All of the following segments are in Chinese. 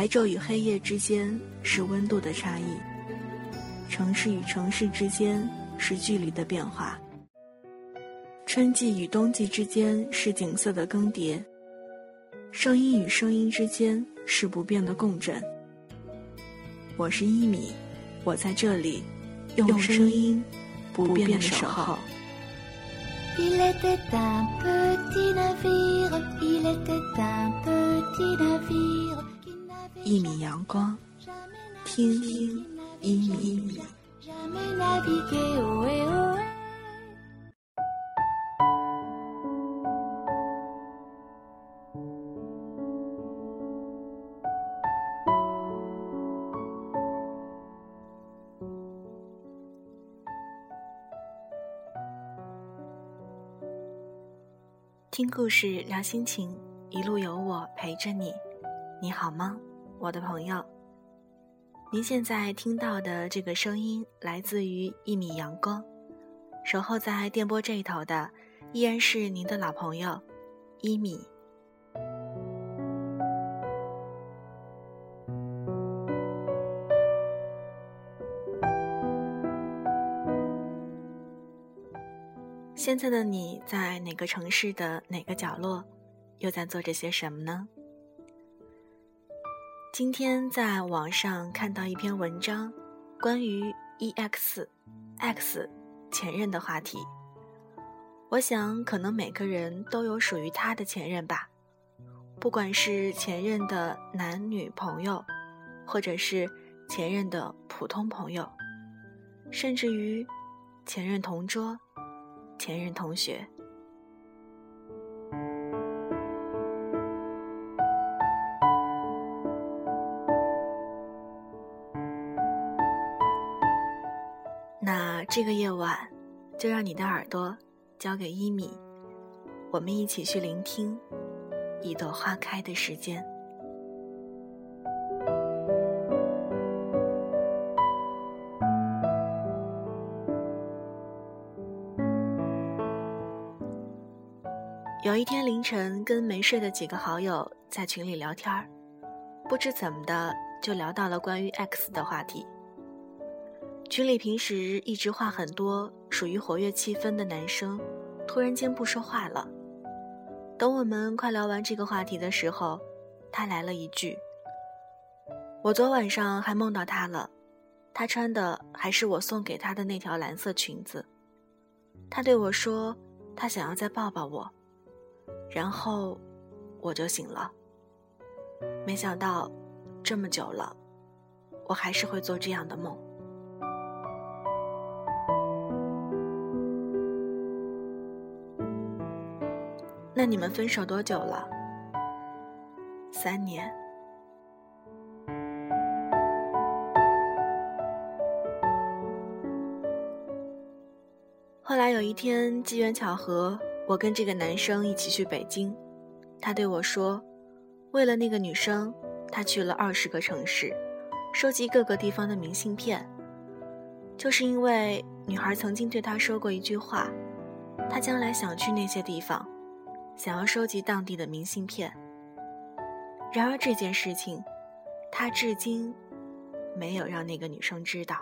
白昼与黑夜之间是温度的差异，城市与城市之间是距离的变化，春季与冬季之间是景色的更迭，声音与声音之间是不变的共振。我是一米，我在这里，用声音不变的守候。一米阳光，听听一米一米。听故事，聊心情，一路有我陪着你。你好吗，我的朋友？您现在听到的这个声音来自于一米阳光，守候在电波这一头的依然是您的老朋友一米。现在的你在哪个城市的哪个角落，又在做着些什么呢？今天在网上看到一篇文章，关于 EX、X 前任的话题。我想，可能每个人都有属于他的前任吧，不管是前任的男女朋友，或者是前任的普通朋友，甚至于前任同桌。前任同学，这个夜晚，就让你的耳朵交给一米，我们一起去聆听一朵花开的时间。有一天凌晨，跟没睡的几个好友在群里聊天儿，不知怎么的就聊到了关于 X 的话题。群里平时一直话很多、属于活跃气氛的男生，突然间不说话了。等我们快聊完这个话题的时候，他来了一句：“我昨晚上还梦到他了，他穿的还是我送给他的那条蓝色裙子。他对我说，他想要再抱抱我。”然后，我就醒了。没想到，这么久了，我还是会做这样的梦。那你们分手多久了？三年。后来有一天，机缘巧合。我跟这个男生一起去北京，他对我说：“为了那个女生，他去了二十个城市，收集各个地方的明信片。就是因为女孩曾经对他说过一句话，他将来想去那些地方，想要收集当地的明信片。然而这件事情，他至今没有让那个女生知道。”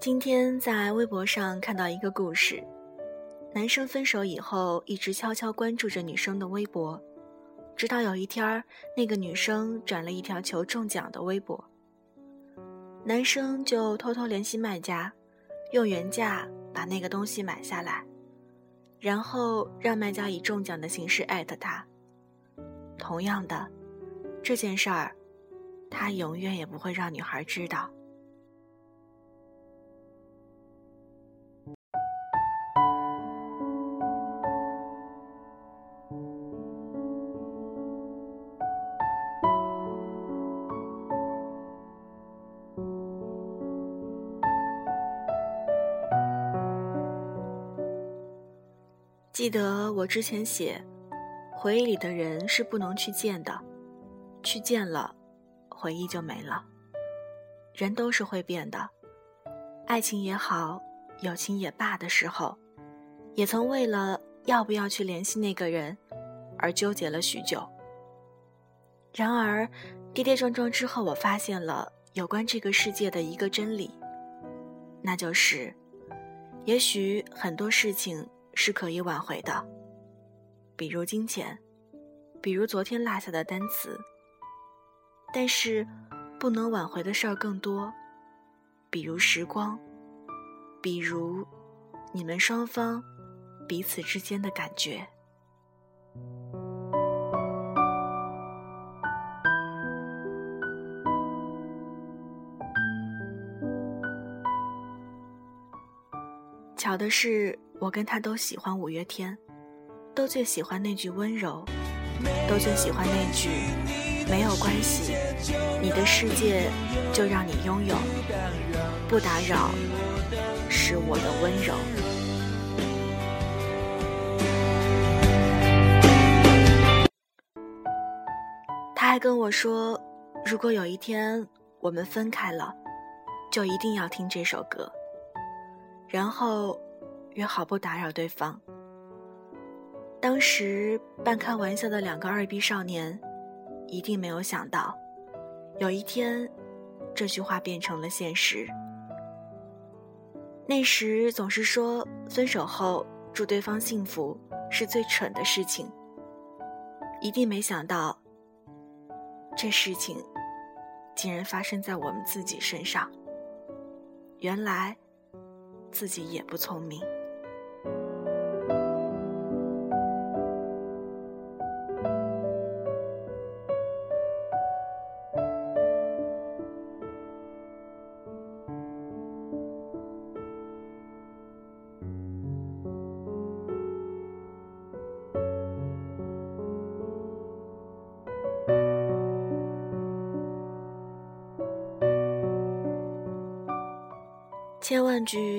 今天在微博上看到一个故事，男生分手以后一直悄悄关注着女生的微博，直到有一天那个女生转了一条求中奖的微博，男生就偷偷联系卖家，用原价把那个东西买下来，然后让卖家以中奖的形式艾特他。同样的，这件事儿，他永远也不会让女孩知道。记得我之前写，回忆里的人是不能去见的，去见了，回忆就没了。人都是会变的，爱情也好，友情也罢的时候，也曾为了要不要去联系那个人而纠结了许久。然而，跌跌撞撞之后，我发现了有关这个世界的一个真理，那就是，也许很多事情是可以挽回的，比如金钱，比如昨天落下的单词。但是，不能挽回的事儿更多，比如时光，比如你们双方彼此之间的感觉。巧的是，我跟他都喜欢五月天，都最喜欢那句温柔，都最喜欢那句没有关系，你的世界就让你拥有，不打扰是我的温柔。他还跟我说，如果有一天我们分开了，就一定要听这首歌。然后，约好不打扰对方。当时半开玩笑的两个二逼少年，一定没有想到，有一天，这句话变成了现实。那时总是说分手后祝对方幸福是最蠢的事情，一定没想到，这事情竟然发生在我们自己身上。原来。自己也不聪明。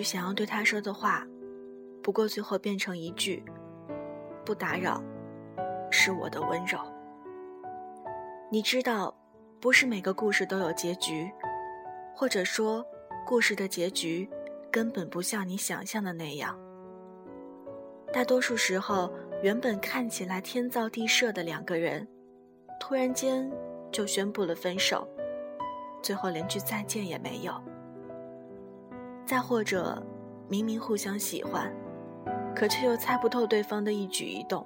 想要对他说的话，不过最后变成一句“不打扰”，是我的温柔。你知道，不是每个故事都有结局，或者说，故事的结局根本不像你想象的那样。大多数时候，原本看起来天造地设的两个人，突然间就宣布了分手，最后连句再见也没有。再或者，明明互相喜欢，可却又猜不透对方的一举一动，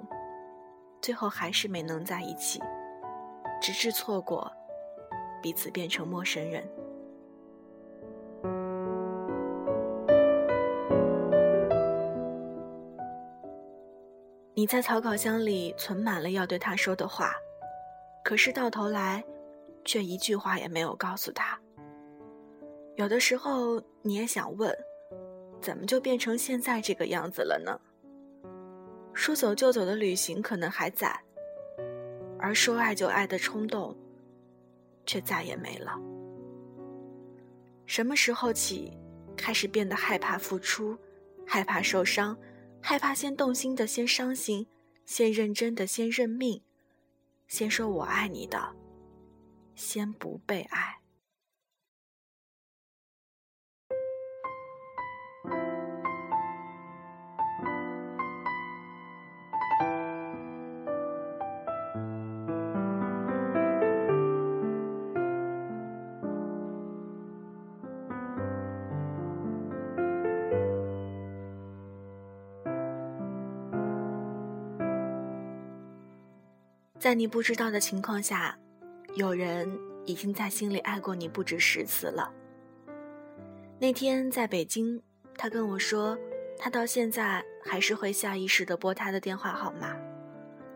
最后还是没能在一起，直至错过，彼此变成陌生人。你在草稿箱里存满了要对他说的话，可是到头来，却一句话也没有告诉他。有的时候你也想问，怎么就变成现在这个样子了呢？说走就走的旅行可能还在，而说爱就爱的冲动，却再也没了。什么时候起，开始变得害怕付出，害怕受伤，害怕先动心的先伤心，先认真的先认命，先说我爱你的，先不被爱。在你不知道的情况下，有人已经在心里爱过你不止十次了。那天在北京，他跟我说，他到现在还是会下意识的拨他的电话号码。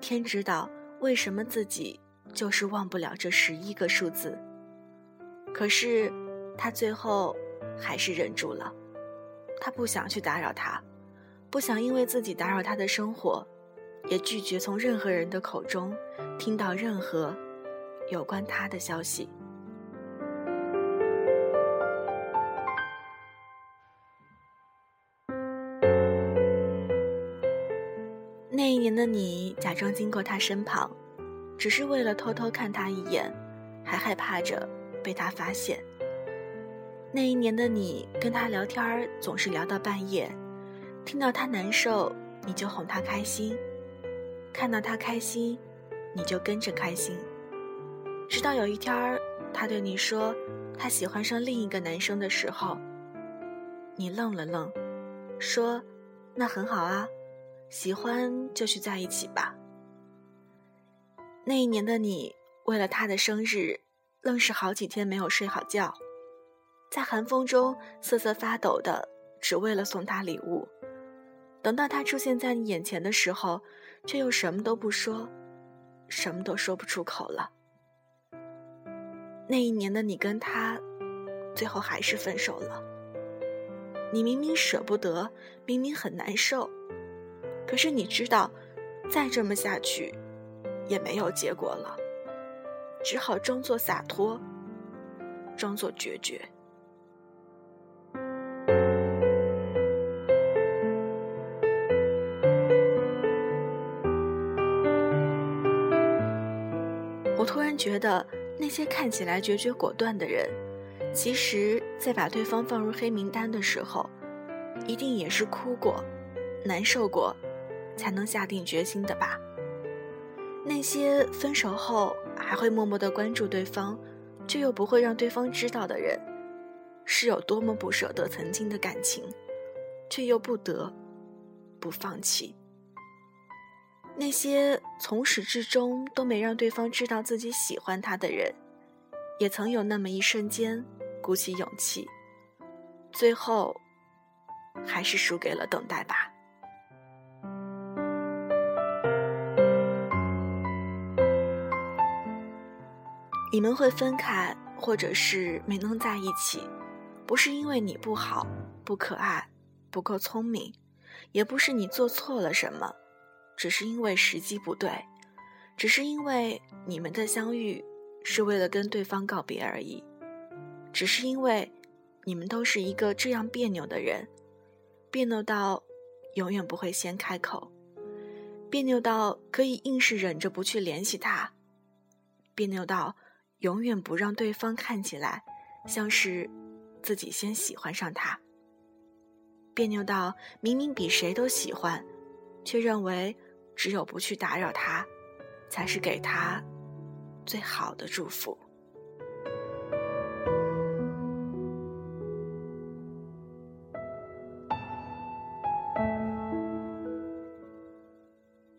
天知道为什么自己就是忘不了这十一个数字。可是他最后还是忍住了，他不想去打扰他，不想因为自己打扰他的生活。也拒绝从任何人的口中听到任何有关他的消息。那一年的你假装经过他身旁，只是为了偷偷看他一眼，还害怕着被他发现。那一年的你跟他聊天总是聊到半夜，听到他难受你就哄他开心；看到他开心，你就跟着开心。直到有一天，他对你说他喜欢上另一个男生的时候，你愣了愣，说：“那很好啊，喜欢就去在一起吧。”那一年的你，为了他的生日，愣是好几天没有睡好觉，在寒风中瑟瑟发抖的，只为了送他礼物。等到他出现在你眼前的时候，却又什么都不说，什么都说不出口了。那一年的你跟他，最后还是分手了。你明明舍不得，明明很难受，可是你知道，再这么下去，也没有结果了，只好装作洒脱，装作决绝。觉得。那些看起来决绝果断的人，其实，在把对方放入黑名单的时候，一定也是哭过、难受过，才能下定决心的吧。那些分手后还会默默的关注对方，却又不会让对方知道的人，是有多么不舍得曾经的感情，却又不得不放弃。那些从始至终都没让对方知道自己喜欢他的人，也曾有那么一瞬间鼓起勇气，最后还是输给了等待吧。你们会分开，或者是没能在一起，不是因为你不好、不可爱、不够聪明，也不是你做错了什么。只是因为时机不对，只是因为你们的相遇是为了跟对方告别而已，只是因为你们都是一个这样别扭的人，别扭到永远不会先开口，别扭到可以硬是忍着不去联系他，别扭到永远不让对方看起来像是自己先喜欢上他，别扭到明明比谁都喜欢，却认为。只有不去打扰他，才是给他最好的祝福。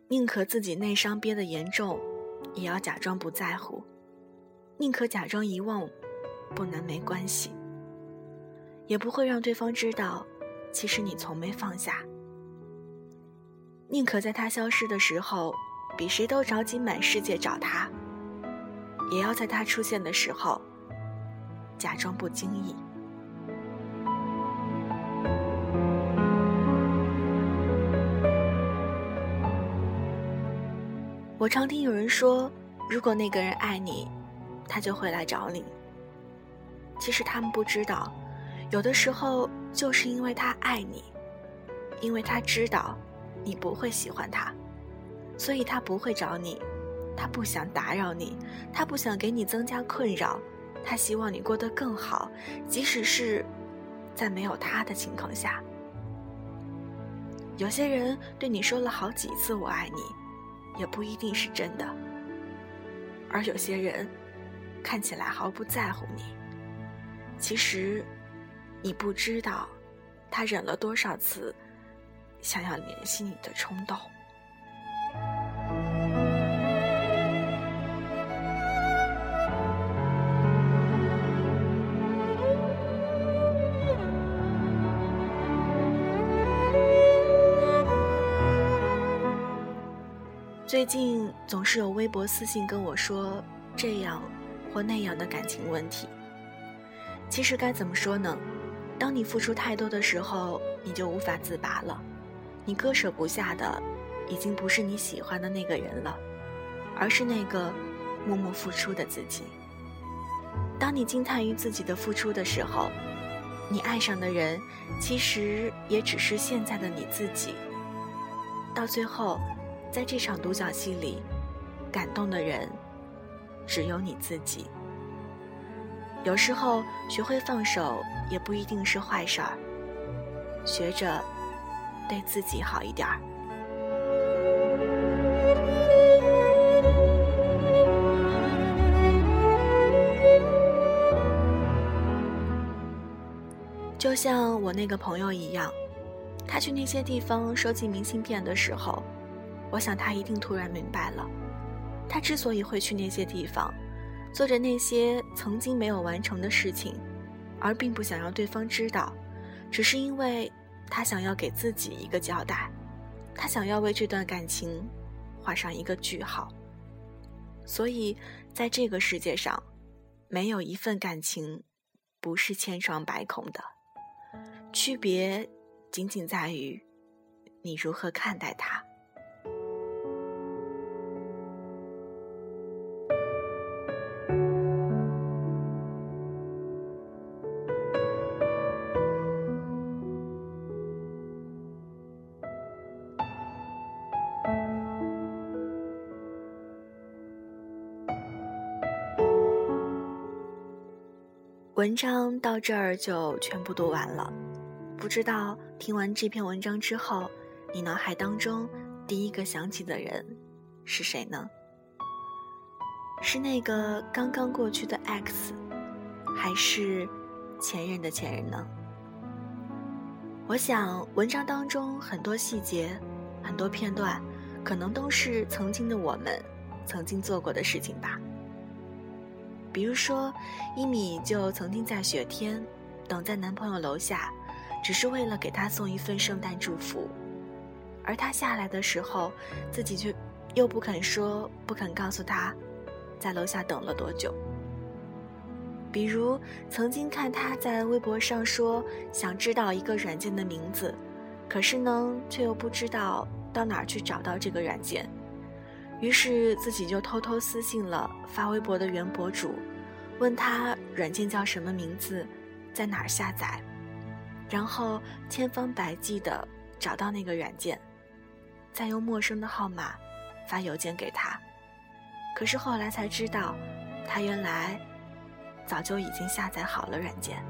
宁可自己内伤憋得严重，也要假装不在乎；宁可假装遗忘，不能没关系，也不会让对方知道，其实你从没放下。宁可在他消失的时候，比谁都着急满世界找他，也要在他出现的时候，假装不经意。我常听有人说，如果那个人爱你，他就会来找你。其实他们不知道，有的时候就是因为他爱你，因为他知道。你不会喜欢他，所以他不会找你，他不想打扰你，他不想给你增加困扰，他希望你过得更好，即使是在没有他的情况下。有些人对你说了好几次“我爱你”，也不一定是真的；而有些人看起来毫不在乎你，其实你不知道他忍了多少次。想要联系你的冲动。最近总是有微博私信跟我说这样或那样的感情问题。其实该怎么说呢？当你付出太多的时候，你就无法自拔了。你割舍不下的，已经不是你喜欢的那个人了，而是那个默默付出的自己。当你惊叹于自己的付出的时候，你爱上的人，其实也只是现在的你自己。到最后，在这场独角戏里，感动的人只有你自己。有时候，学会放手也不一定是坏事儿。学着。对自己好一点儿。就像我那个朋友一样他去那些地方收集明信片的时候我想他一定突然明白了。他之所以会去那些地方做着那些曾经没有完成的事情而并不想让对方知道只是因为他想要给自己一个交代，他想要为这段感情画上一个句号。所以，在这个世界上，没有一份感情不是千疮百孔的。区别仅仅在于你如何看待它。文章到这儿就全部读完了。不知道听完这篇文章之后，你脑海当中第一个想起的人是谁呢？是那个刚刚过去的 X，还是前任的前任呢？我想文章当中很多细节、很多片段，可能都是曾经的我们曾经做过的事情吧。比如说，一米就曾经在雪天等在男朋友楼下。只是为了给他送一份圣诞祝福，而他下来的时候，自己却又不肯说，不肯告诉他，在楼下等了多久。比如曾经看他在微博上说想知道一个软件的名字，可是呢，却又不知道到哪儿去找到这个软件，于是自己就偷偷私信了发微博的原博主，问他软件叫什么名字，在哪儿下载。然后千方百计的找到那个软件，再用陌生的号码发邮件给他。可是后来才知道，他原来早就已经下载好了软件。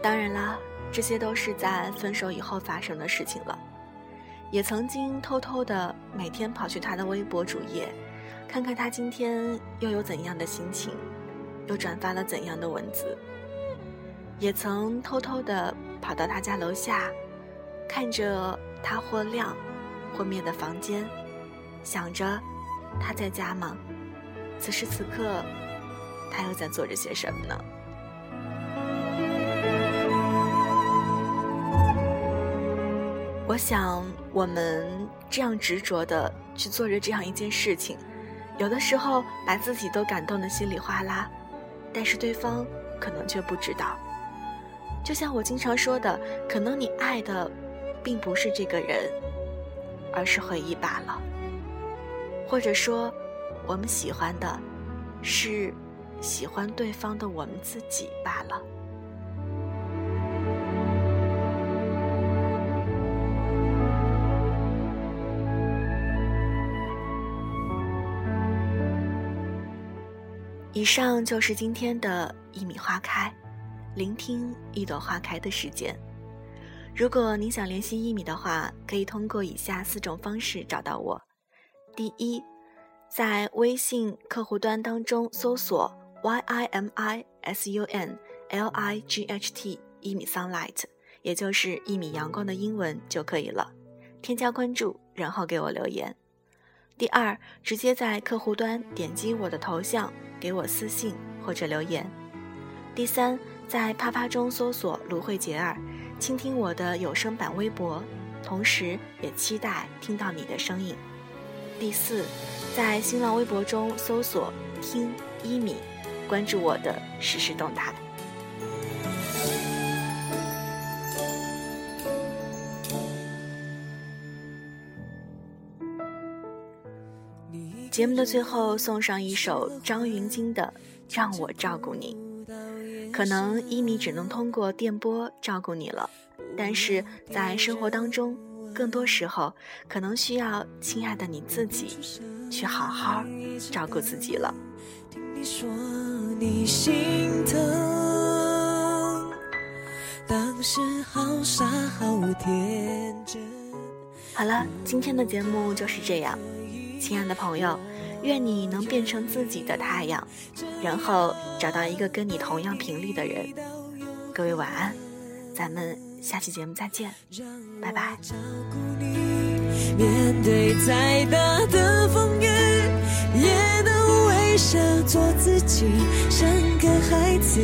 当然啦，这些都是在分手以后发生的事情了。也曾经偷偷的每天跑去他的微博主页。看看他今天又有怎样的心情，又转发了怎样的文字。也曾偷偷的跑到他家楼下，看着他或亮或灭的房间，想着他在家吗？此时此刻，他又在做着些什么呢？我想，我们这样执着的去做着这样一件事情。有的时候把自己都感动得稀里哗啦，但是对方可能却不知道。就像我经常说的，可能你爱的并不是这个人，而是回忆罢了。或者说，我们喜欢的是喜欢对方的我们自己罢了。以上就是今天的一米花开，聆听一朵花开的时间。如果您想联系一米的话，可以通过以下四种方式找到我：第一，在微信客户端当中搜索 y i m i s u n l i g h t 一米 sunlight，也就是一米阳光的英文就可以了，添加关注，然后给我留言。第二，直接在客户端点击我的头像。给我私信或者留言。第三，在啪啪中搜索“芦荟杰儿”，倾听我的有声版微博，同时也期待听到你的声音。第四，在新浪微博中搜索“听一米”，关注我的实时动态。节目的最后，送上一首张芸京的《让我照顾你》。可能一米只能通过电波照顾你了，但是在生活当中，更多时候可能需要亲爱的你自己去好好照顾自己了。好了，今天的节目就是这样。亲爱的朋友，愿你能变成自己的太阳，然后找到一个跟你同样频率的人。各位晚安，咱们下期节目再见，拜拜。面对再大的风雨，也能微笑做自己，像个孩子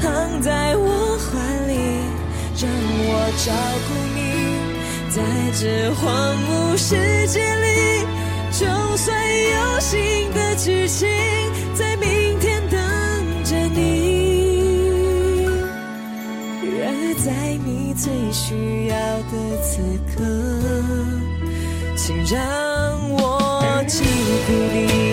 躺在我怀里，让我照顾你。在这荒芜世界里，就算有新的剧情，在明天等着你。然而，在你最需要的此刻，请让我记住你。